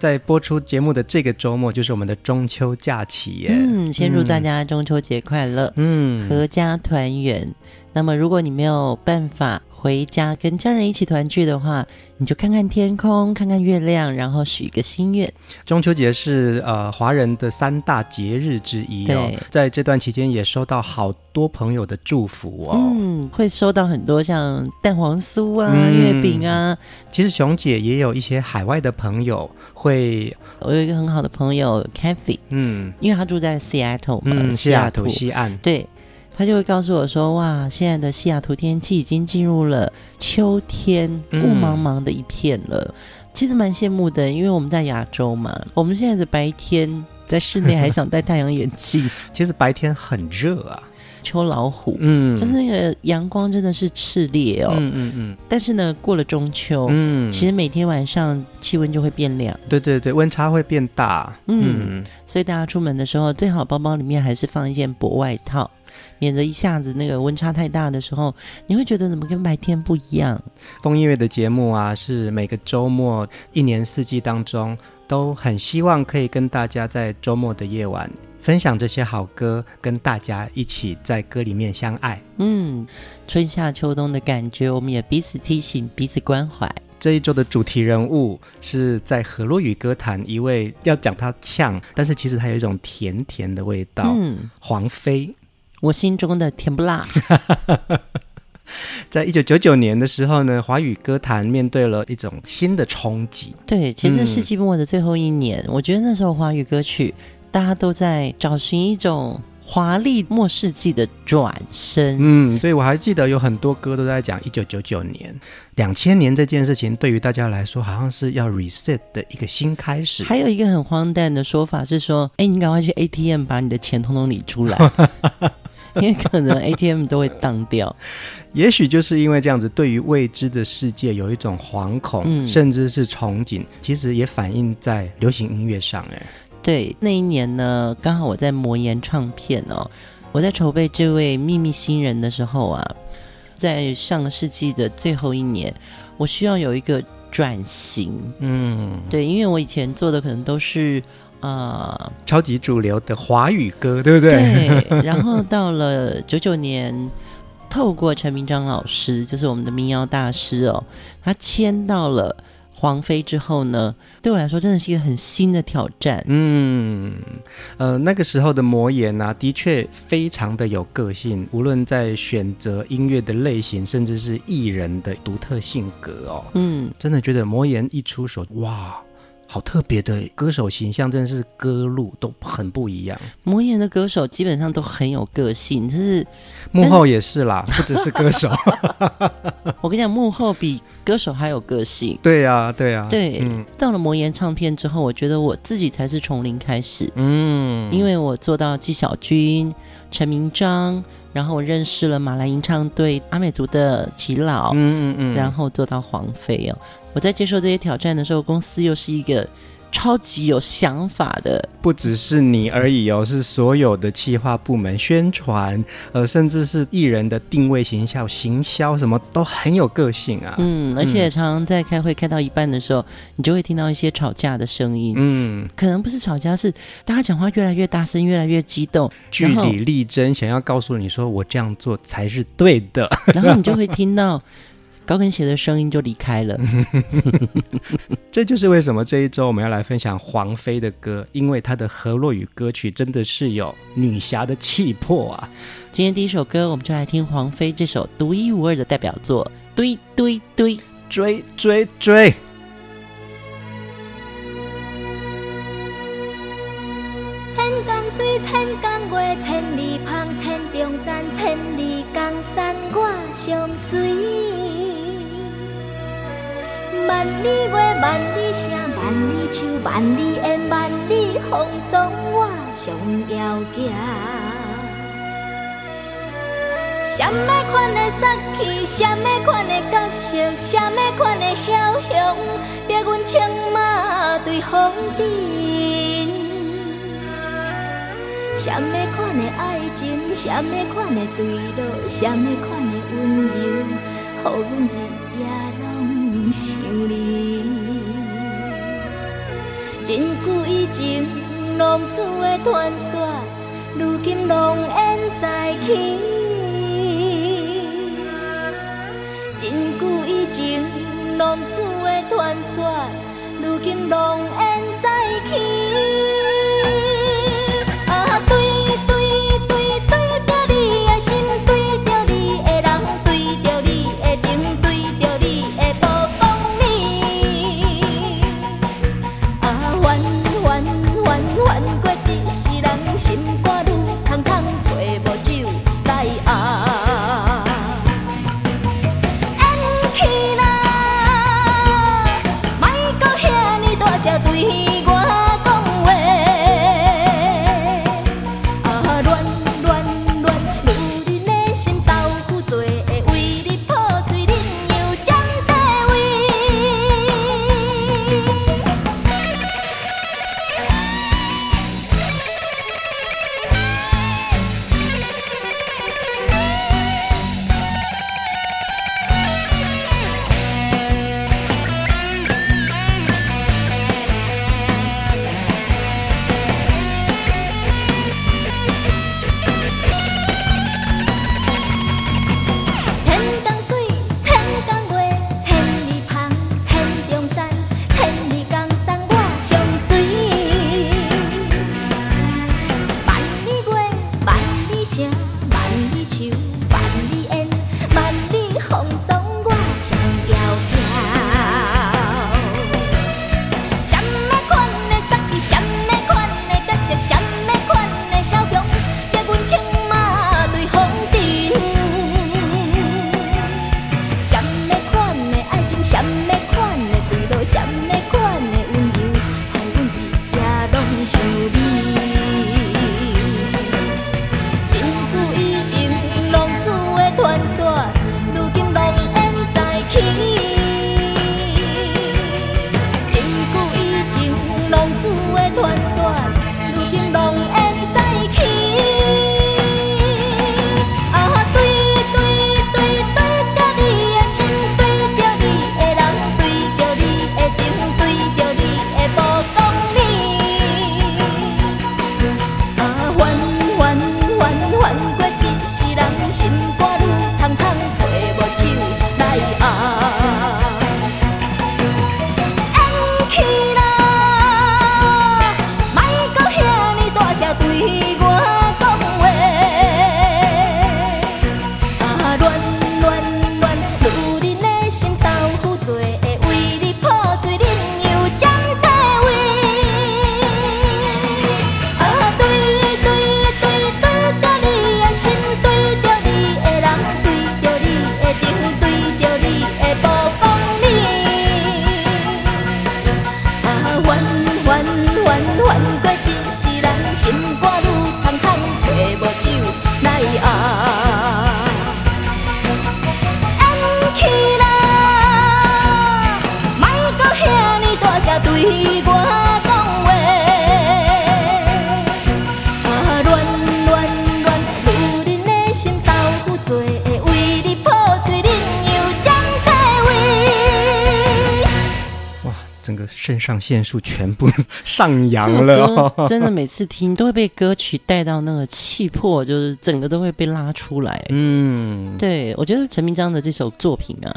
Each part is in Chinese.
在播出节目的这个周末，就是我们的中秋假期耶。嗯，先祝大家中秋节快乐，嗯，阖家团圆。那么，如果你没有办法回家跟家人一起团聚的话，你就看看天空，看看月亮，然后许一个心愿。中秋节是呃华人的三大节日之一哦，对在这段期间也收到好多朋友的祝福哦。嗯，会收到很多像蛋黄酥啊、嗯、月饼啊。其实熊姐也有一些海外的朋友会，我有一个很好的朋友 Cathy，嗯，因为她住在 Seattle 嘛，嗯、西雅图西岸，对。他就会告诉我说：“哇，现在的西雅图天气已经进入了秋天，雾茫茫的一片了。嗯、其实蛮羡慕的，因为我们在亚洲嘛，我们现在的白天在室内还想戴太阳眼镜。其实白天很热啊，秋老虎，嗯，就是那个阳光真的是炽烈哦，嗯嗯嗯。但是呢，过了中秋，嗯，其实每天晚上气温就会变凉，对对对，温差会变大，嗯，嗯，所以大家出门的时候，最好包包里面还是放一件薄外套。”免得一下子那个温差太大的时候，你会觉得怎么跟白天不一样？风音乐的节目啊，是每个周末一年四季当中都很希望可以跟大家在周末的夜晚分享这些好歌，跟大家一起在歌里面相爱。嗯，春夏秋冬的感觉，我们也彼此提醒，彼此关怀。这一周的主题人物是在河洛语歌坛一位要讲他呛，但是其实他有一种甜甜的味道。嗯，黄妃。我心中的甜不辣，在一九九九年的时候呢，华语歌坛面对了一种新的冲击。对，其实世纪末的最后一年，嗯、我觉得那时候华语歌曲大家都在找寻一种华丽末世纪的转身。嗯，对，我还记得有很多歌都在讲一九九九年、两千年这件事情，对于大家来说好像是要 reset 的一个新开始。还有一个很荒诞的说法是说，哎，你赶快去 ATM 把你的钱通通理出来。因为可能 ATM 都会当掉，也许就是因为这样子，对于未知的世界有一种惶恐，嗯、甚至是憧憬，其实也反映在流行音乐上。哎，对，那一年呢，刚好我在魔岩唱片哦，我在筹备这位秘密新人的时候啊，在上个世纪的最后一年，我需要有一个转型。嗯，对，因为我以前做的可能都是。啊，呃、超级主流的华语歌，对不对？对。然后到了九九年，透过陈明章老师，就是我们的民谣大师哦，他签到了黄妃之后呢，对我来说真的是一个很新的挑战。嗯，呃，那个时候的魔岩啊，的确非常的有个性，无论在选择音乐的类型，甚至是艺人的独特性格哦。嗯，真的觉得魔岩一出手，哇！好特别的歌手形象，真的是歌路都很不一样。魔岩的歌手基本上都很有个性，就是幕后也是啦，是不只是歌手。我跟你讲，幕后比歌手还有个性。对呀，对呀，对。嗯、到了魔岩唱片之后，我觉得我自己才是从零开始。嗯，因为我做到纪晓君、陈明章，然后我认识了马来吟唱队阿美族的耆老，嗯嗯嗯，然后做到黄妃哦。我在接受这些挑战的时候，公司又是一个超级有想法的，不只是你而已哦，是所有的企划部门、宣传，呃，甚至是艺人的定位、形象、行销，什么都很有个性啊。嗯，而且常常在开会开到一半的时候，你就会听到一些吵架的声音。嗯，可能不是吵架，是大家讲话越来越大声，越来越激动，据理力争，想要告诉你说我这样做才是对的。然后你就会听到。高跟鞋的声音就离开了。这就是为什么这一周我们要来分享黄飞的歌，因为她的河洛语歌曲真的是有女侠的气魄啊！今天第一首歌，我们就来听黄飞这首独一无二的代表作《堆堆堆》，追追追。水，千江月，千里芳，千重山，千里江山我相随。万里月，万里声，万里树，万里烟，万里风霜，我上遥行。什么款的杀气，什么款的角色，什么款的枭雄，逼阮策马对风阵。什么款的爱情，什么款的坠落，什么款的温柔，予阮日夜拢想你。真久以前，浪子的传说，如今浪烟再起。真久以前，浪子的传说，如今浪烟再起。上腺素全部 上扬了。真的每次听都会被歌曲带到那个气魄，就是整个都会被拉出来。嗯，对，我觉得陈明章的这首作品啊。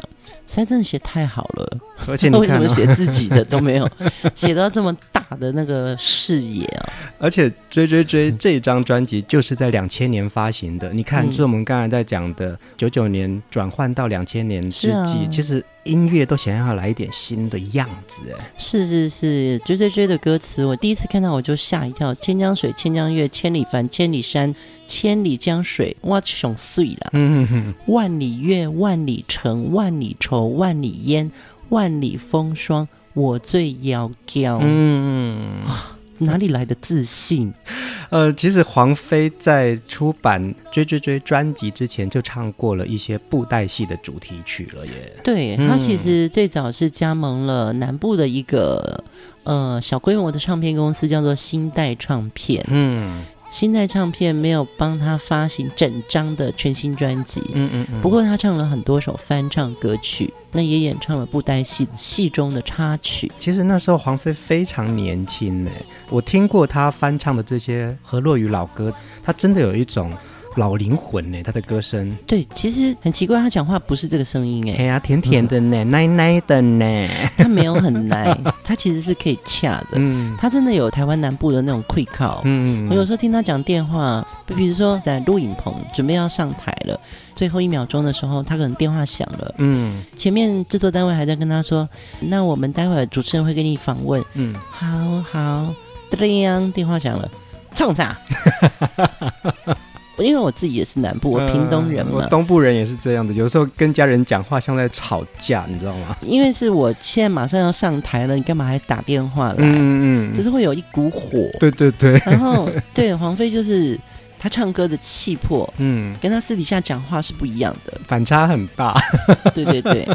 实在真的写太好了，而且你看、哦、为什么写自己的都没有 写到这么大的那个视野啊？而且追追追这张专辑就是在两千年发行的，你看，就是我们刚才在讲的九九年转换到两千年之际，啊、其实。音乐都想要来一点新的样子，哎，是是是，追追追的歌词，我第一次看到我就吓一跳。千江水，千江月，千里帆，千里山，千里江水，我想碎了。嗯哼哼，万里月，万里城，万里愁，万里烟，万里风霜，我最遥遥。嗯。哪里来的自信？呃，其实黄飞在出版《追追追》专辑之前，就唱过了一些布袋戏的主题曲了耶。对，他其实最早是加盟了南部的一个呃小规模的唱片公司，叫做新代唱片。嗯。新代唱片没有帮他发行整张的全新专辑，嗯嗯嗯。不过他唱了很多首翻唱歌曲，那也演唱了布袋戏戏中的插曲。其实那时候黄飞非常年轻呢，我听过他翻唱的这些河洛语老歌，他真的有一种。老灵魂呢？他的歌声对，其实很奇怪，他讲话不是这个声音哎。哎呀，甜甜的呢，奶奶的呢，他没有很奶，他其实是可以恰的。嗯，他真的有台湾南部的那种气口。嗯，我有时候听他讲电话，比如说在录影棚准备要上台了，最后一秒钟的时候，他可能电话响了。嗯，前面制作单位还在跟他说：“那我们待会儿主持人会给你访问。”嗯，好好，这样电话响了，冲啥？因为我自己也是南部，我屏东人嘛，我东部人也是这样的。有时候跟家人讲话像在吵架，你知道吗？因为是我现在马上要上台了，你干嘛还打电话来？嗯嗯，就是会有一股火。对对对。然后对黄飞就是他唱歌的气魄，嗯，跟他私底下讲话是不一样的，反差很大。对 对对。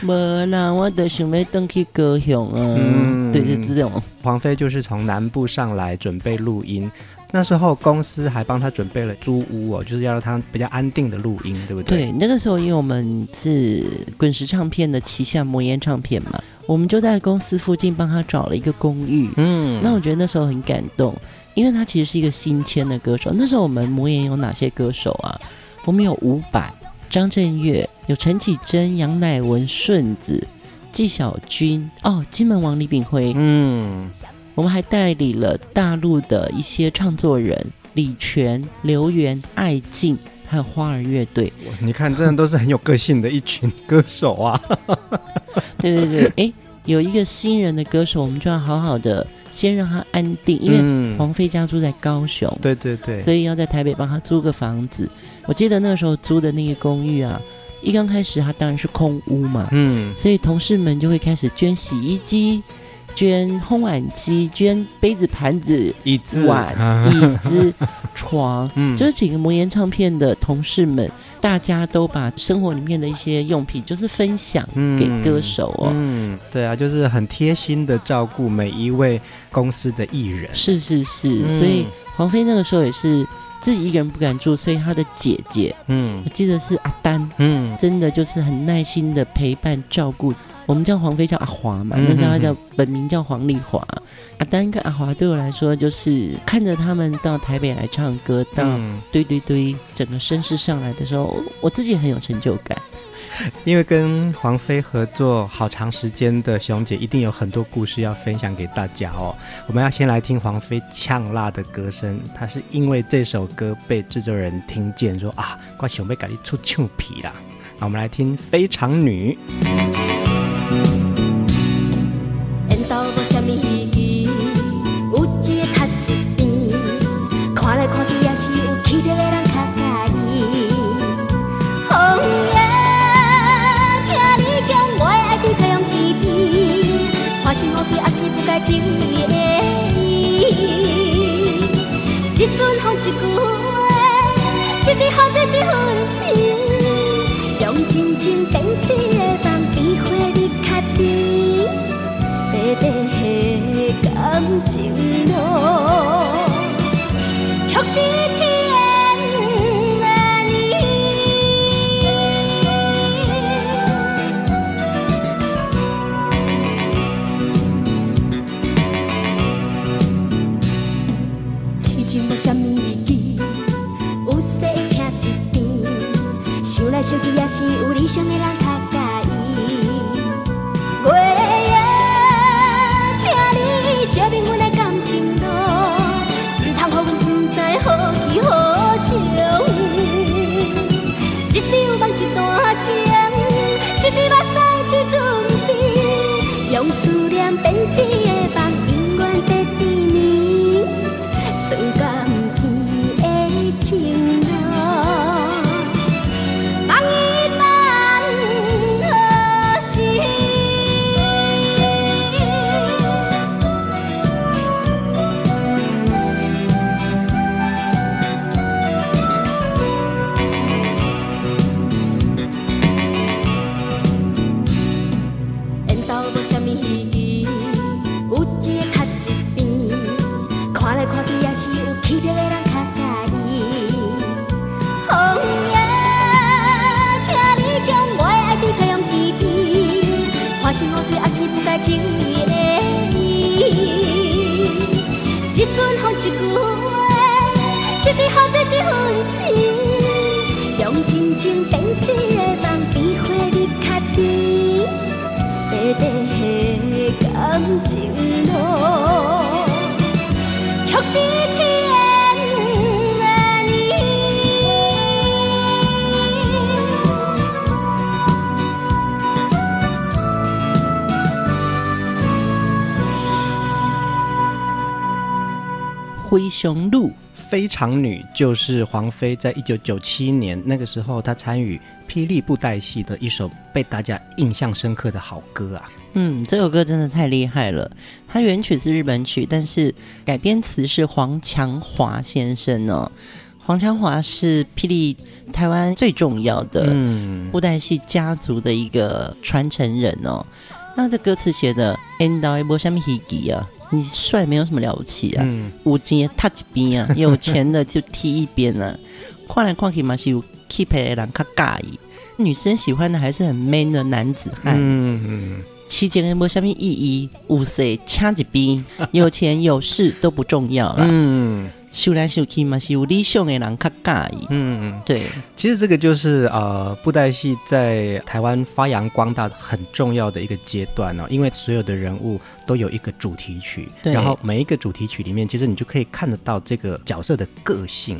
没啦，我的想要登去高雄啊。嗯，对，是这种。黄飞就是从南部上来准备录音。那时候公司还帮他准备了租屋哦，就是要让他比较安定的录音，对不对？对，那个时候因为我们是滚石唱片的旗下魔岩唱片嘛，我们就在公司附近帮他找了一个公寓。嗯，那我觉得那时候很感动，因为他其实是一个新签的歌手。那时候我们魔岩有哪些歌手啊？我们有伍佰、张震岳，有陈绮贞、杨乃文、顺子、纪晓君，哦，金门王李炳辉。嗯。我们还代理了大陆的一些唱作人李泉、刘源、艾静，还有花儿乐队。你看，真的都是很有个性的一群歌手啊！对 对对，哎，有一个新人的歌手，我们就要好好的先让他安定，因为黄飞家住在高雄，对对对，所以要在台北帮他租个房子。我记得那个时候租的那个公寓啊，一刚开始他当然是空屋嘛，嗯，所以同事们就会开始捐洗衣机。捐烘碗机，捐杯子、盘子、椅子、碗、椅子、床，嗯，就是几个魔岩唱片的同事们，大家都把生活里面的一些用品，就是分享给歌手哦。嗯，嗯，对啊，就是很贴心的照顾每一位公司的艺人。是是是，嗯，所以黄飞那个时候也是自己一个人不敢住，所以他的姐姐，嗯，我记得是阿丹，嗯，真的就是很耐心的陪伴照顾。我们叫黄飞，叫阿华嘛，那时候他叫本名叫黄丽华。阿丹跟阿华对我来说，就是看着他们到台北来唱歌，到堆堆堆整个声势上来的时候，我自己很有成就感。因为跟黄飞合作好长时间的熊姐，一定有很多故事要分享给大家哦。我们要先来听黄飞呛辣的歌声，他是因为这首歌被制作人听见说啊，怪熊妹赶紧出俏皮啦。那我们来听《非常女》。阵也是有理想的人较介意。月夜，请你照明阮的感情路，唔通予阮不知何去何从。一张梦一段情，一滴目屎一阵冰，用思念编织非常女就是黄飞，在一九九七年那个时候，她参与霹雳布袋戏的一首被大家印象深刻的好歌啊。嗯，这首歌真的太厉害了。它原曲是日本曲，但是改编词是黄强华先生哦。黄强华是霹雳台湾最重要的布袋戏家族的一个传承人哦。那这歌词写的“ “end 到一波什么戏剧啊”。你帅没有什么了不起啊，有钱踏一边啊，有钱的就踢一边啊。看来看去嘛是有 keep 的人较介意，女生喜欢的还是很 man 的男子汉。嗯嗯，期间没什么意义，五岁掐一边，有钱有势都不重要了。嗯。秀来秀去嘛，是有理想的人较介意。嗯，对。其实这个就是呃，布袋戏在台湾发扬光大很重要的一个阶段哦。因为所有的人物都有一个主题曲，然后每一个主题曲里面，其实你就可以看得到这个角色的个性。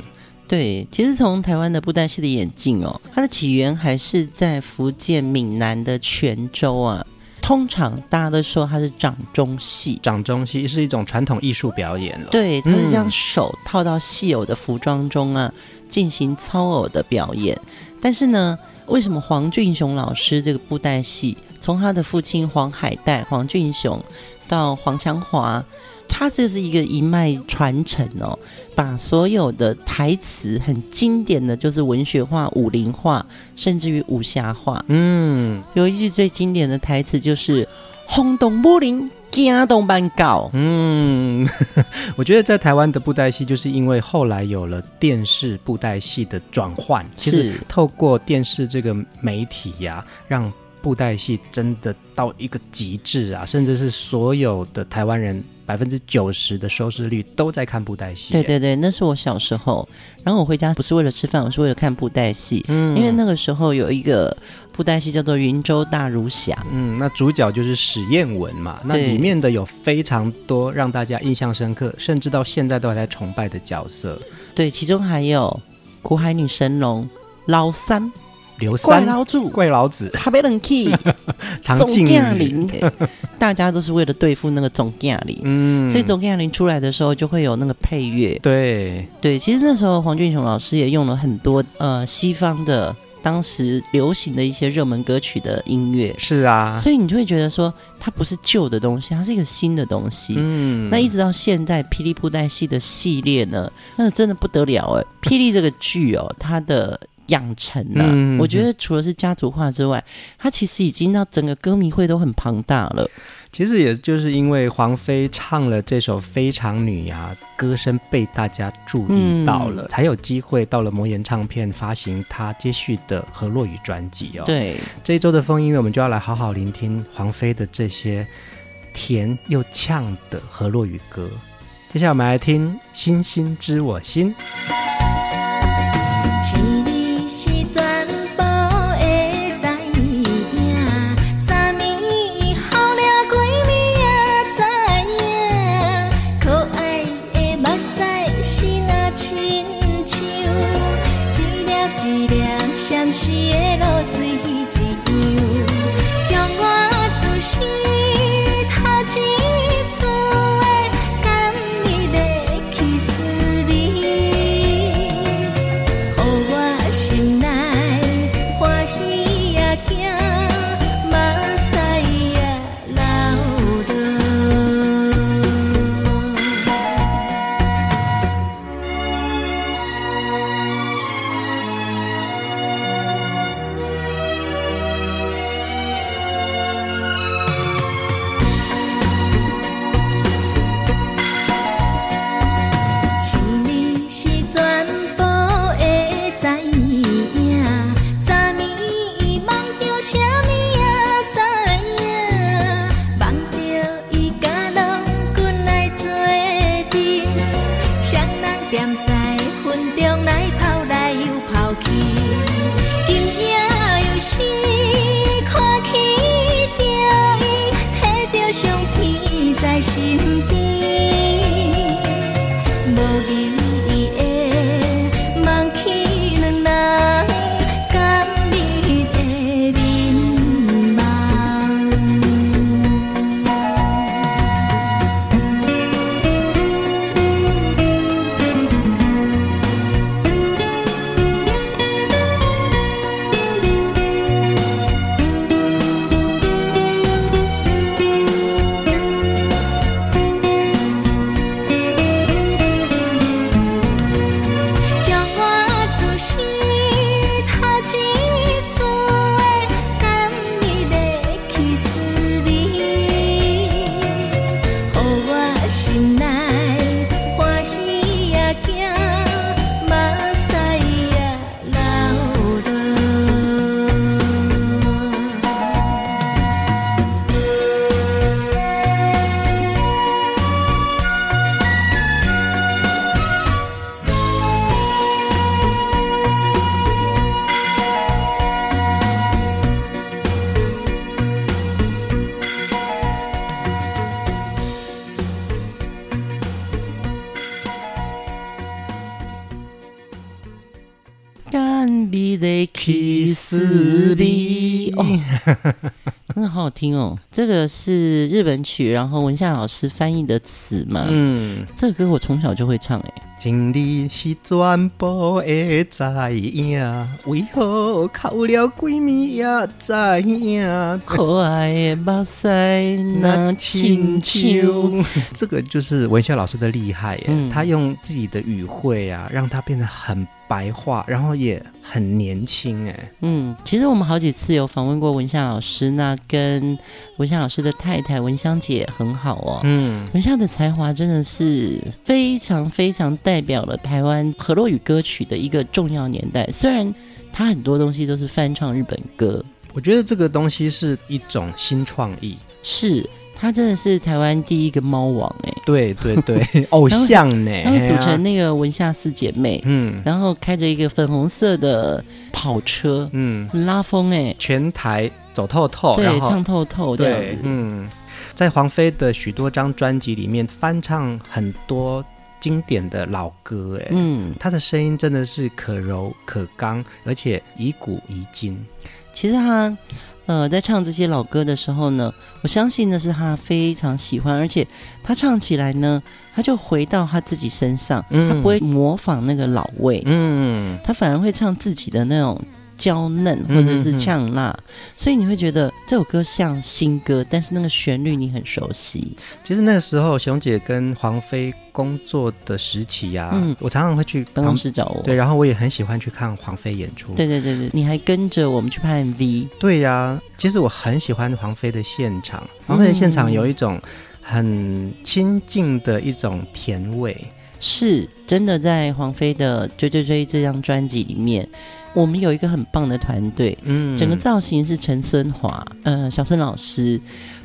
对，其实从台湾的布袋戏的演进哦，它的起源还是在福建闽南的泉州啊。通常大家都说它是掌中戏，掌中戏是一种传统艺术表演了。对，它是将手套到戏偶的服装中啊，进行操偶的表演。但是呢，为什么黄俊雄老师这个布袋戏，从他的父亲黄海岱、黄俊雄到黄强华？它就是一个一脉传承哦，把所有的台词很经典的就是文学化、武林化，甚至于武侠化。嗯，有一句最经典的台词就是“轰动武林，惊动万教”。嗯，我觉得在台湾的布袋戏，就是因为后来有了电视布袋戏的转换，其实透过电视这个媒体呀、啊，让布袋戏真的到一个极致啊，甚至是所有的台湾人。百分之九十的收视率都在看布袋戏。对对对，那是我小时候。然后我回家不是为了吃饭，我是为了看布袋戏。嗯，因为那个时候有一个布袋戏叫做《云州大儒侠》。嗯，那主角就是史艳文嘛。那里面的有非常多让大家印象深刻，甚至到现在都还在崇拜的角色。对，其中还有苦海女神龙老三。刘三、怪老祖、怪老子、他被冷气、总驾临，大家都是为了对付那个总驾临。嗯，所以总驾临出来的时候就会有那个配乐。对对，其实那时候黄俊雄老师也用了很多呃西方的当时流行的一些热门歌曲的音乐。是啊，所以你就会觉得说它不是旧的东西，它是一个新的东西。嗯，那一直到现在霹雳布袋戏的系列呢，那真的不得了哎！霹雳这个剧哦，它的。养成了，嗯、我觉得除了是家族化之外，它其实已经让整个歌迷会都很庞大了。其实也就是因为黄飞唱了这首《非常女》呀，歌声被大家注意到了，嗯、才有机会到了魔岩唱片发行他接续的河洛语专辑哦。对，这一周的风音乐，我们就要来好好聆听黄飞的这些甜又呛的河洛语歌。接下来我们来听《星星知我心》。听哦！这个是日本曲，然后文夏老师翻译的词嘛。嗯，这个歌我从小就会唱哎。情理是全部的知影，为何哭了闺蜜也知影？可爱的目屎那亲像。这个就是文夏老师的厉害耶，嗯、他用自己的语汇啊，让他变得很。白话，然后也很年轻哎。嗯，其实我们好几次有访问过文夏老师，那跟文夏老师的太太文香姐很好哦。嗯，文夏的才华真的是非常非常代表了台湾河洛语歌曲的一个重要年代。虽然他很多东西都是翻唱日本歌，我觉得这个东西是一种新创意。是。他真的是台湾第一个猫王哎，对对对，偶像呢，他会组成那个文夏四姐妹，嗯，然后开着一个粉红色的跑车，嗯，很拉风哎，全台走透透，对，唱透透这样子，嗯，在黄飞的许多张专辑里面翻唱很多经典的老歌哎，嗯，他的声音真的是可柔可刚，而且以古以今。其实他。呃，在唱这些老歌的时候呢，我相信那是他非常喜欢，而且他唱起来呢，他就回到他自己身上，嗯、他不会模仿那个老味，嗯，他反而会唱自己的那种。娇嫩或者是呛辣，所以你会觉得这首歌像新歌，但是那个旋律你很熟悉。其实那个时候，熊姐跟黄飞工作的时期呀、啊，嗯，我常常会去办公室找我，对，然后我也很喜欢去看黄飞演出。对对对对，你还跟着我们去拍 MV。对呀、啊，其实我很喜欢黄飞的现场，黄飞的现场有一种很亲近的一种甜味，嗯、是真的在黄飞的《追追追》这张专辑里面。我们有一个很棒的团队，嗯，整个造型是陈孙华，呃，小孙老师，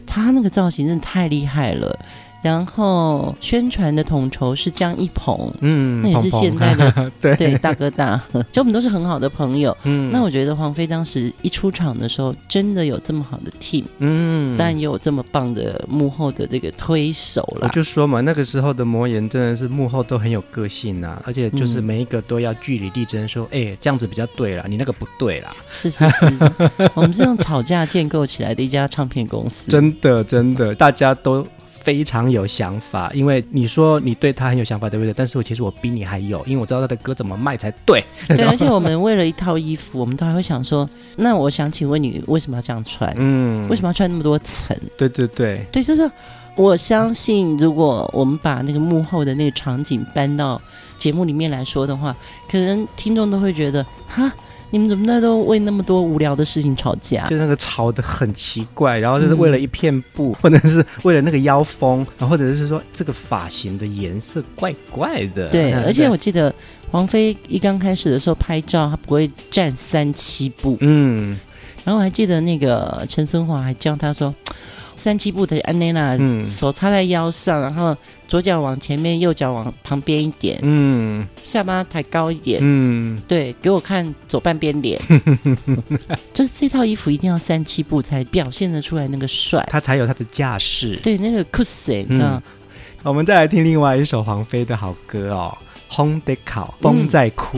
他那个造型真的太厉害了。然后宣传的统筹是江一鹏，嗯，那也是现在的 对对大哥大，就我们都是很好的朋友。嗯，那我觉得黄飞当时一出场的时候，真的有这么好的 team，嗯，但也有这么棒的幕后的这个推手了。我就说嘛，那个时候的魔岩真的是幕后都很有个性呐、啊，而且就是每一个都要据理力争，说，哎、这样子比较对啦，你那个不对啦。是是是，我们是用吵架建构起来的一家唱片公司。真的真的，大家都。非常有想法，因为你说你对他很有想法，对不对？但是我其实我比你还有，因为我知道他的歌怎么卖才对。对，而且我们为了一套衣服，我们都还会想说，那我想请问你为什么要这样穿？嗯，为什么要穿那么多层？对对对，对，就是我相信，如果我们把那个幕后的那个场景搬到节目里面来说的话，可能听众都会觉得哈。你们怎么那都为那么多无聊的事情吵架？就那个吵得很奇怪，然后就是为了一片布，嗯、或者是为了那个腰封，然后或者是说这个发型的颜色怪怪的。对，而且我记得王菲一刚开始的时候拍照，她不会站三七步。嗯，然后我还记得那个陈松华还教她说。三七步的安内娜，手插在腰上，然后左脚往前面，右脚往旁边一点，嗯，下巴抬高一点，嗯，对，给我看左半边脸，就是这套衣服一定要三七步才表现得出来那个帅，他才有他的架势，对，那个酷死，你知道？我们再来听另外一首黄飞的好歌哦，《风在哭，风在哭》。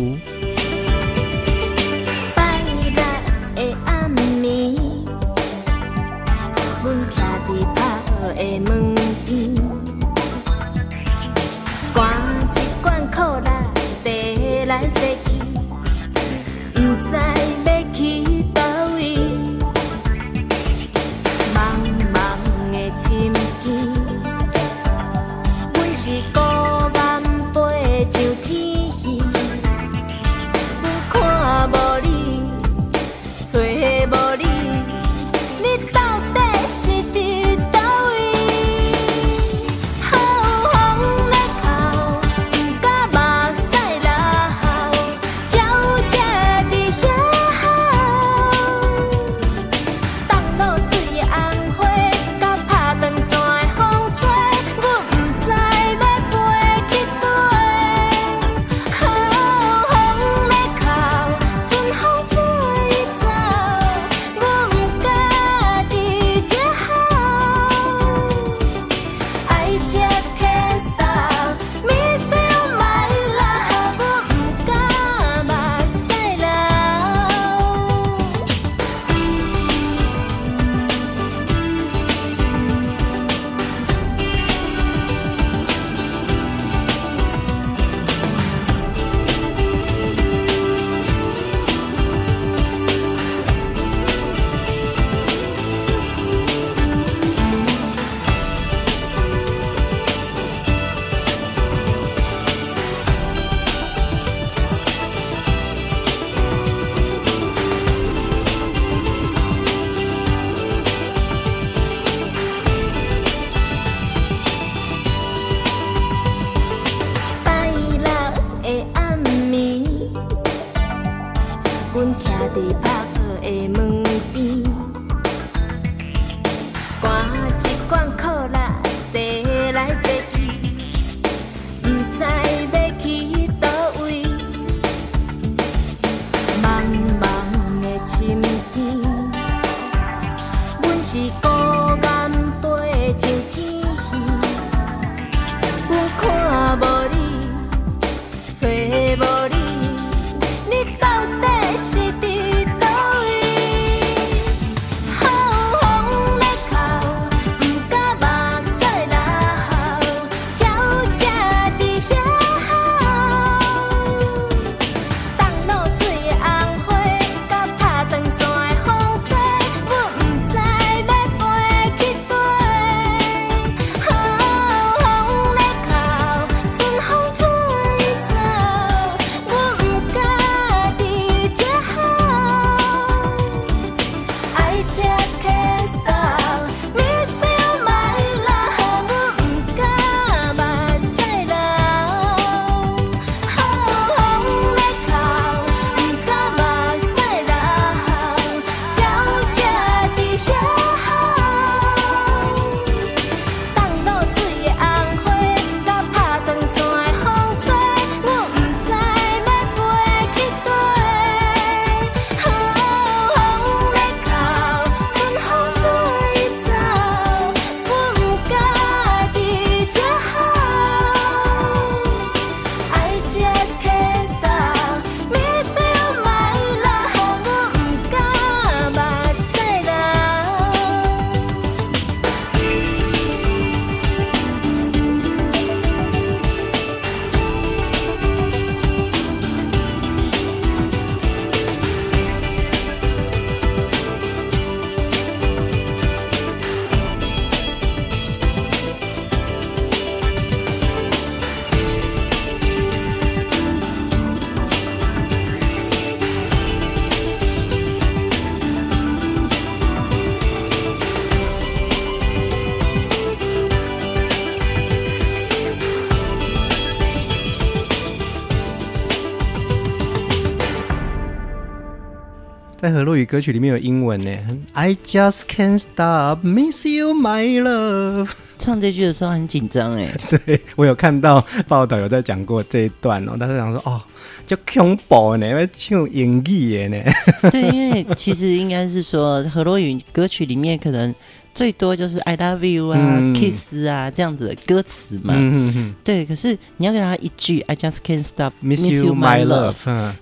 在河洛语歌曲里面有英文呢，I just can't stop miss you my love。唱这句的时候很紧张哎，对，我有看到报道有在讲过这一段哦，但是想说哦，就恐怖呢，要唱英语的呢。对，因为其实应该是说河洛语歌曲里面可能。最多就是 I love you 啊、嗯、，kiss 啊这样子的歌词嘛。嗯、哼哼对，可是你要给他一句 I just can't stop miss you my love，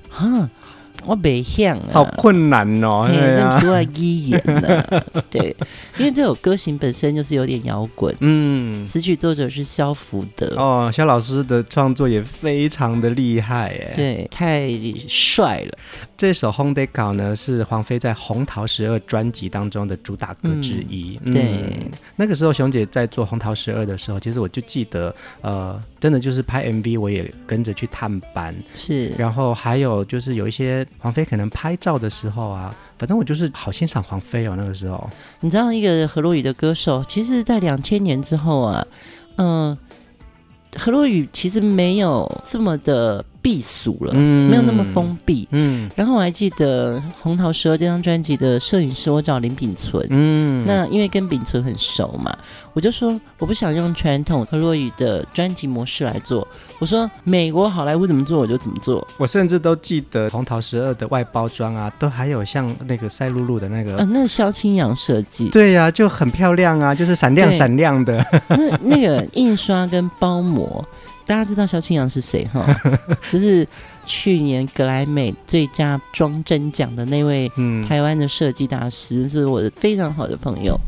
哈。嗯我没想啊，好困难哦，这么说话语言呢？对，因为这首歌型本身就是有点摇滚，嗯，词曲作者是萧福德。哦，萧老师的创作也非常的厉害，哎，对，太帅了。这首《红地稿》呢是黄飞在《红桃十二》专辑当中的主打歌之一，嗯、对、嗯，那个时候熊姐在做《红桃十二》的时候，其实我就记得，呃，真的就是拍 MV，我也跟着去探班，是，然后还有就是有一些。黄飞可能拍照的时候啊，反正我就是好欣赏黄飞哦。那个时候，你知道一个何洛雨的歌手，其实，在两千年之后啊，嗯、何，洛雨其实没有这么的。避俗了，嗯，没有那么封闭，嗯。然后我还记得《红桃十二》这张专辑的摄影师，我找林秉存，嗯。那因为跟秉存很熟嘛，我就说我不想用传统和洛语的专辑模式来做，我说美国好莱坞怎么做我就怎么做。我甚至都记得《红桃十二》的外包装啊，都还有像那个赛璐璐的那个，呃，那个萧清扬设计，对呀、啊，就很漂亮啊，就是闪亮闪亮的。那那个印刷跟包膜。大家知道萧清扬是谁哈？就是去年格莱美最佳装帧奖的那位台湾的设计大师，是我的非常好的朋友。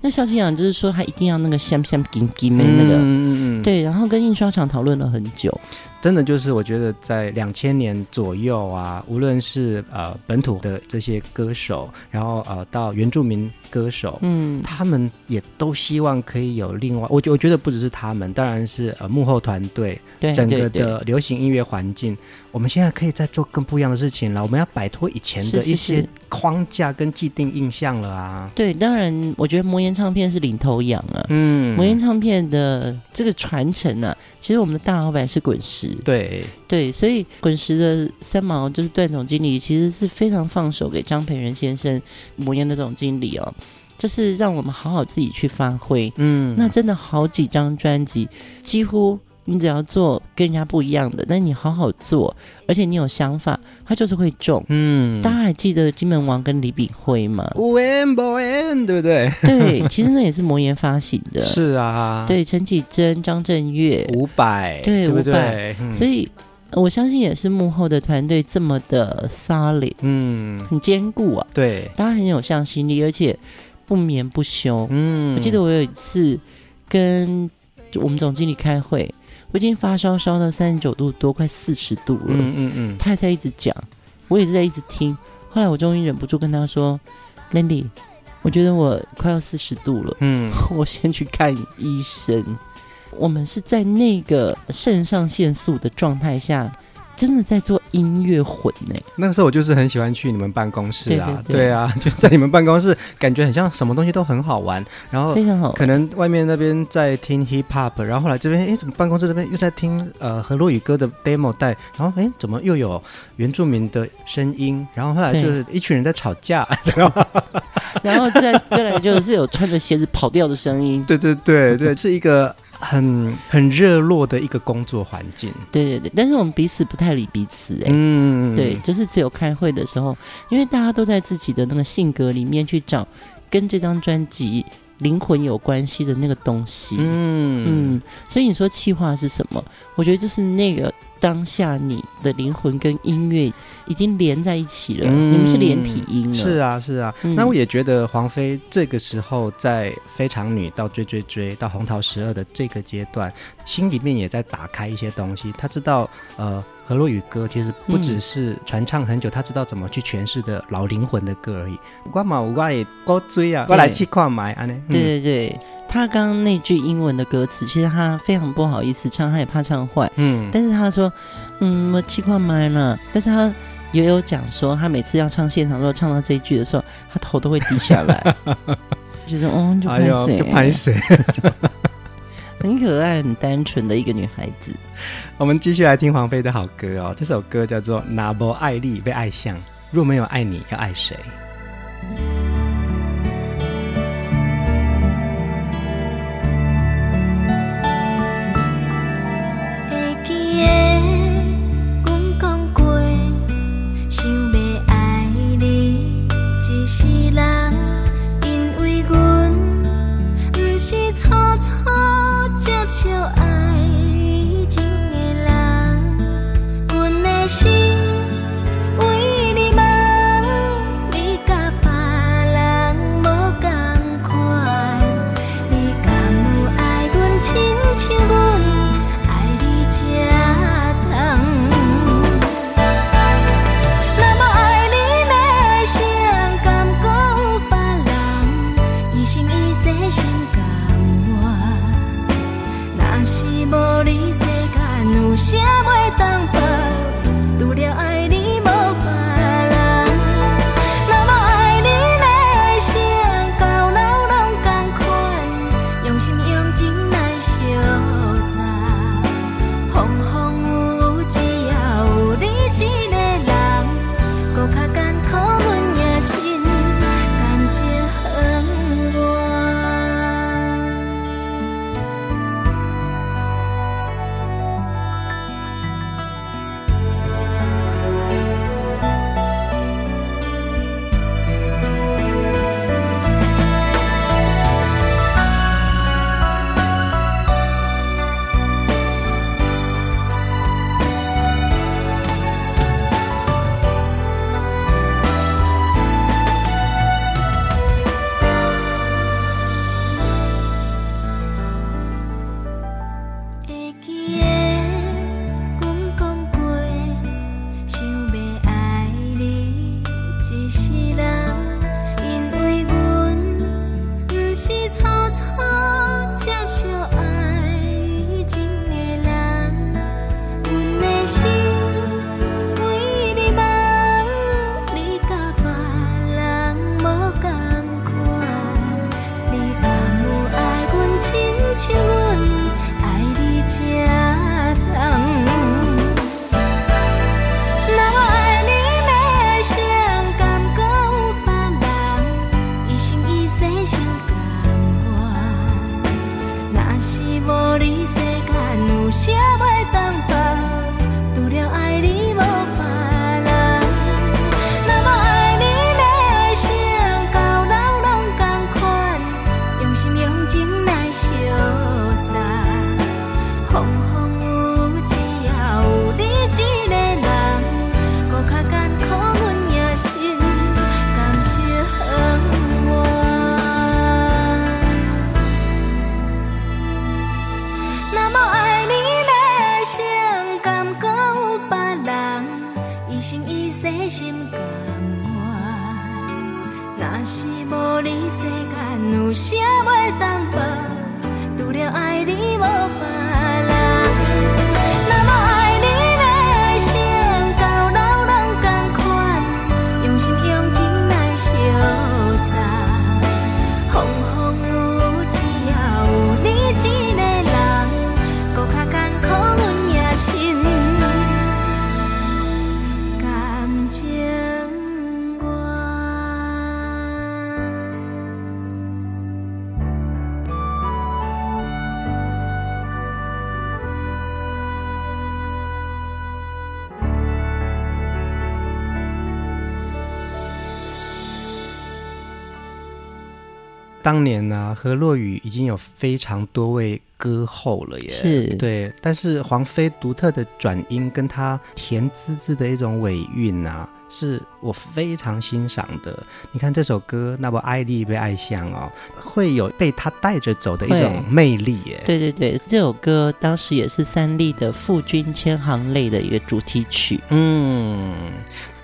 那萧清扬就是说，他一定要那个香香金金的那个，对，然后跟印刷厂讨论了很久。真的就是，我觉得在两千年左右啊，无论是呃本土的这些歌手，然后呃到原住民歌手，嗯，他们也都希望可以有另外，我觉我觉得不只是他们，当然是呃幕后团队，对整个的流行音乐环境，我们现在可以再做更不一样的事情了。我们要摆脱以前的一些框架跟既定印象了啊。是是是对，当然我觉得魔岩唱片是领头羊啊，嗯，魔岩唱片的这个传承呢、啊，其实我们的大老板是滚石。对对，所以滚石的三毛就是段总经理，其实是非常放手给张培仁先生摩耶的总经理哦，就是让我们好好自己去发挥。嗯，那真的好几张专辑，几乎你只要做跟人家不一样的，那你好好做，而且你有想法，它就是会中。嗯，大家还记得金门王跟李炳辉吗？对不对？对，其实那也是魔岩发行的。是啊，对，陈绮贞、张震岳、伍佰，对，伍佰。所以我相信也是幕后的团队这么的 solid，嗯，很坚固啊。对，大家很有向心力，而且不眠不休。嗯，我记得我有一次跟我们总经理开会。我已经发烧烧到三十九度多，快四十度了。嗯嗯嗯，他还在一直讲，我也是在一直听。后来我终于忍不住跟他说：“Lindy，我觉得我快要四十度了。嗯，我先去看医生。我们是在那个肾上腺素的状态下。”真的在做音乐混呢？那个时候我就是很喜欢去你们办公室啊，对，啊，就在你们办公室，感觉很像什么东西都很好玩，然后非常好。可能外面那边在听 hip hop，然后后来这边哎，怎么办公室这边又在听呃和洛宇哥的 demo 带，然后哎，怎么又有原住民的声音？然后后来就是一群人在吵架，然后再再来就是有穿着鞋子跑掉的声音。对对对对，是一个。很很热络的一个工作环境，对对对，但是我们彼此不太理彼此，哎，嗯，对，就是只有开会的时候，因为大家都在自己的那个性格里面去找跟这张专辑灵魂有关系的那个东西，嗯嗯，所以你说气化是什么？我觉得就是那个。当下你的灵魂跟音乐已经连在一起了，嗯、你们是连体音了。是啊，是啊。嗯、那我也觉得黄飞这个时候在非常女到追追追到红桃十二的这个阶段，心里面也在打开一些东西。他知道，呃。河洛语歌其实不只是传唱很久，他知道怎么去诠释的老灵魂的歌而已。我嘛，我也高追啊，我来去看买啊呢。对对对，他刚刚那句英文的歌词，其实他非常不好意思唱，他也怕唱坏。嗯，但是他说，嗯，我去看买了。但是他也有讲说，他每次要唱现场，如果唱到这一句的时候，他头都会低下来，觉得哦，就拍谁，就拍谁。很可爱、很单纯的一个女孩子。我们继续来听黄妃的好歌哦。这首歌叫做《拿波爱丽被爱像》。若没有爱你，要爱谁？ 이라 当年呢、啊，河洛雨已经有非常多位歌后了耶，是对。但是黄妃独特的转音跟她甜滋滋的一种尾韵啊，是我非常欣赏的。你看这首歌，那么爱丽被爱香哦，会有被她带着走的一种魅力耶。对对对，这首歌当时也是三立的《父君千行泪》的一个主题曲。嗯，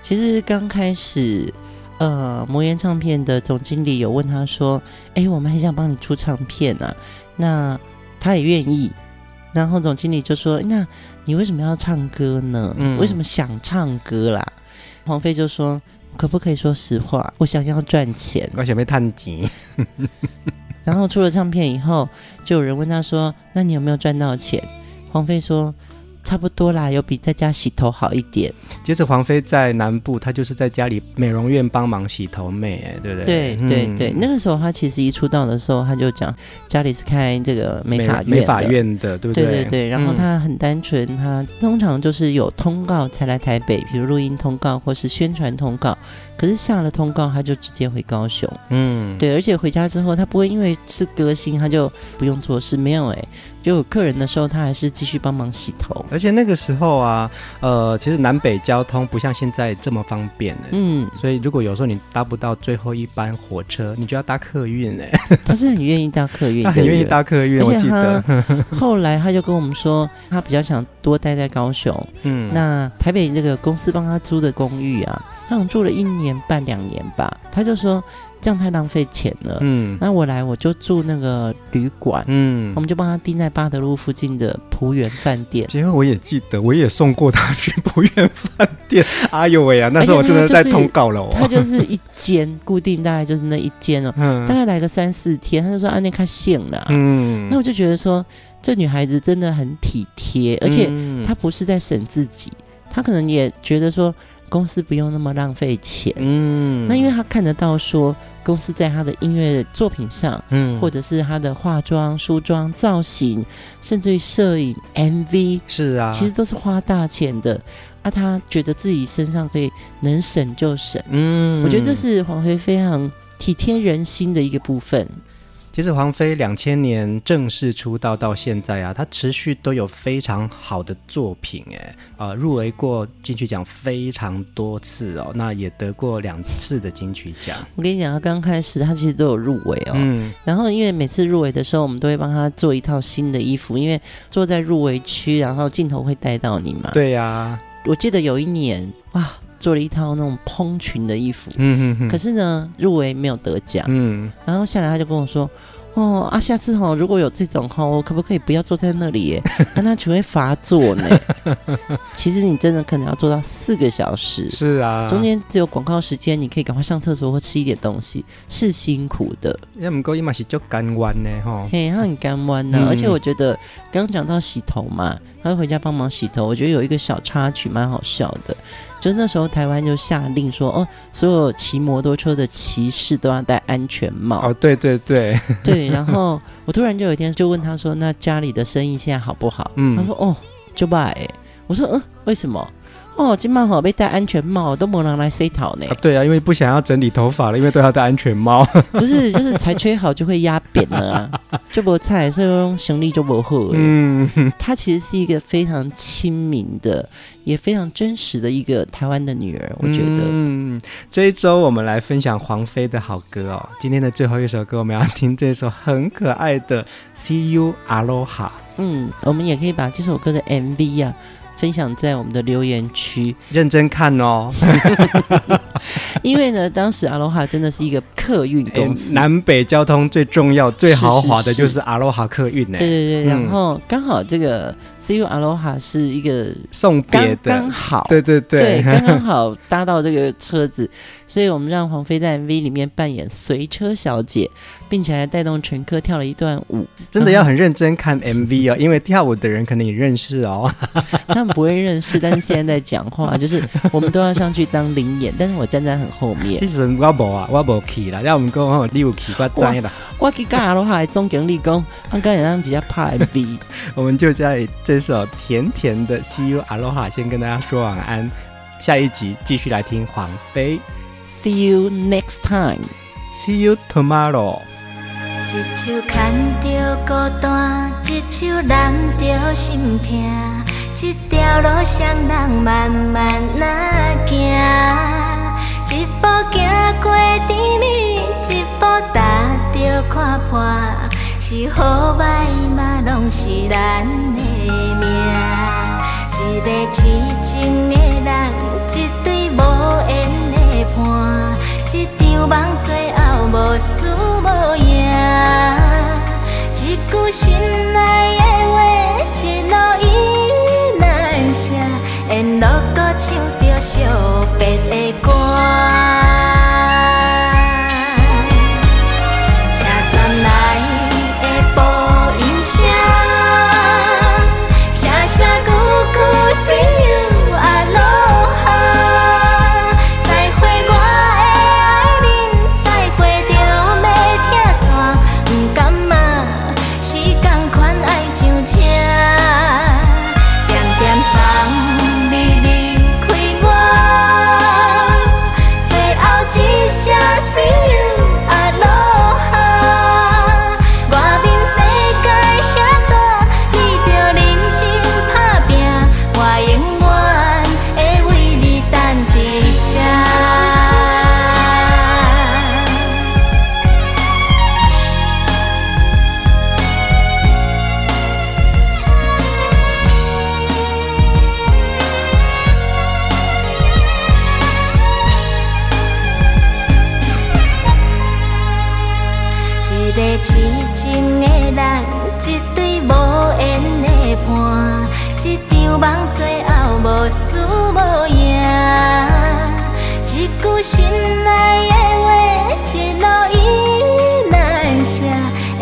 其实刚开始。呃，魔岩唱片的总经理有问他说：“哎，我们很想帮你出唱片啊，那他也愿意。然后总经理就说：那你为什么要唱歌呢？嗯，为什么想唱歌啦？黄飞就说：可不可以说实话？我想要赚钱，我想被探钱。然后出了唱片以后，就有人问他说：那你有没有赚到钱？黄飞说：差不多啦，有比在家洗头好一点。其实黄飞在南部，她就是在家里美容院帮忙洗头妹，哎，对不对？对对对，那个时候她其实一出道的时候，她就讲家里是开这个美发院美发院的，对不对？对对对。然后她很单纯，她通常就是有通告才来台北，比如录音通告或是宣传通告。可是下了通告，她就直接回高雄。嗯，对，而且回家之后，她不会因为是歌星，她就不用做事，没有哎。就有客人的时候，他还是继续帮忙洗头。而且那个时候啊，呃，其实南北交通不像现在这么方便。嗯，所以如果有时候你搭不到最后一班火车，你就要搭客运哎。他是很愿意搭客运，他很愿意搭客运。我记得后来他就跟我们说，他比较想多待在高雄。嗯，那台北这个公司帮他租的公寓啊，他想住了一年半两年吧，他就说。这样太浪费钱了。嗯，那我来我就住那个旅馆。嗯，我们就帮他订在巴德路附近的璞园饭店。因为我也记得，我也送过他去璞园饭店。哎呦喂啊，那时候我真的在通告了哦。他就是一间固定，大概就是那一间哦。嗯，大概来个三四天，他就说啊，那开线了。嗯，那我就觉得说，这女孩子真的很体贴，而且她不是在省自己，她可能也觉得说。公司不用那么浪费钱，嗯，那因为他看得到说，公司在他的音乐作品上，嗯，或者是他的化妆、梳妆、造型，甚至于摄影、MV，是啊，其实都是花大钱的，啊，他觉得自己身上可以能省就省，嗯，我觉得这是黄飞非常体贴人心的一个部分。其实黄飞两千年正式出道到现在啊，她持续都有非常好的作品，哎，呃，入围过金曲奖非常多次哦，那也得过两次的金曲奖。我跟你讲，她刚开始她其实都有入围哦，嗯，然后因为每次入围的时候，我们都会帮她做一套新的衣服，因为坐在入围区，然后镜头会带到你嘛。对呀、啊，我记得有一年哇。做了一套那种蓬裙的衣服，嗯嗯嗯，可是呢，入围没有得奖，嗯，然后下来他就跟我说，哦啊，下次哈如果有这种哈，我可不可以不要坐在那里耶？但他只会罚坐呢。其实你真的可能要做到四个小时，是啊，中间只有广告时间，你可以赶快上厕所或吃一点东西，是辛苦的。也不过伊嘛是就干弯呢哈，嘿，他很干弯呢，而且我觉得刚刚讲到洗头嘛，他会回家帮忙洗头，我觉得有一个小插曲蛮好笑的。就那时候，台湾就下令说，哦，所有骑摩托车的骑士都要戴安全帽。哦，对对对，对。然后我突然就有一天就问他说：“那家里的生意现在好不好？”嗯，他说：“哦，就拜。”我说：“嗯，为什么？”哦，今晚好被戴安全帽，都没人来塞头呢。对啊，因为不想要整理头发了，因为都要戴安全帽。不是，就是才吹好就会压扁了啊，就不菜，所以用行李就不好。嗯，她其实是一个非常亲民的，也非常真实的一个台湾的女儿。我觉得，嗯，这一周我们来分享黄飞的好歌哦。今天的最后一首歌，我们要听这首很可爱的《See You Aloha》。嗯，我们也可以把这首歌的 MV 呀、啊。分享在我们的留言区，认真看哦。因为呢，当时阿罗哈真的是一个客运公司，南北交通最重要、最豪华的就是阿罗哈客运呢。对对对，然后刚好这个。See you Aloha 是一个送别的，刚好，对对对，对，刚刚好搭到这个车子，所以我们让黄飞在 MV 里面扮演随车小姐，并且还带动乘客跳了一段舞。真的要很认真看 MV 哦，因为跳舞的人可能也认识哦。他们不会认识，但是现在在讲话，就是我们都要上去当临演，但是我站在很后面。其实我无啊，我无去啦，让我们讲哦，你有去，我知啦。我去跟阿罗哈总经理讲，我刚才让人家拍 MV，我们就在这。首甜甜的 See You Aloha，先跟大家说晚安。下一集继续来听黄妃。See you next time. See you tomorrow. 一手牵着孤单，一手揽着心痛，这条路上人慢慢那行，一步行过甜蜜，一步踏看破，是好歹嘛，拢是咱的命。一个痴情的人，一对无缘的伴，一场梦最后无输无赢，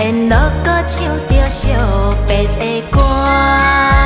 沿路搁唱着惜别的歌。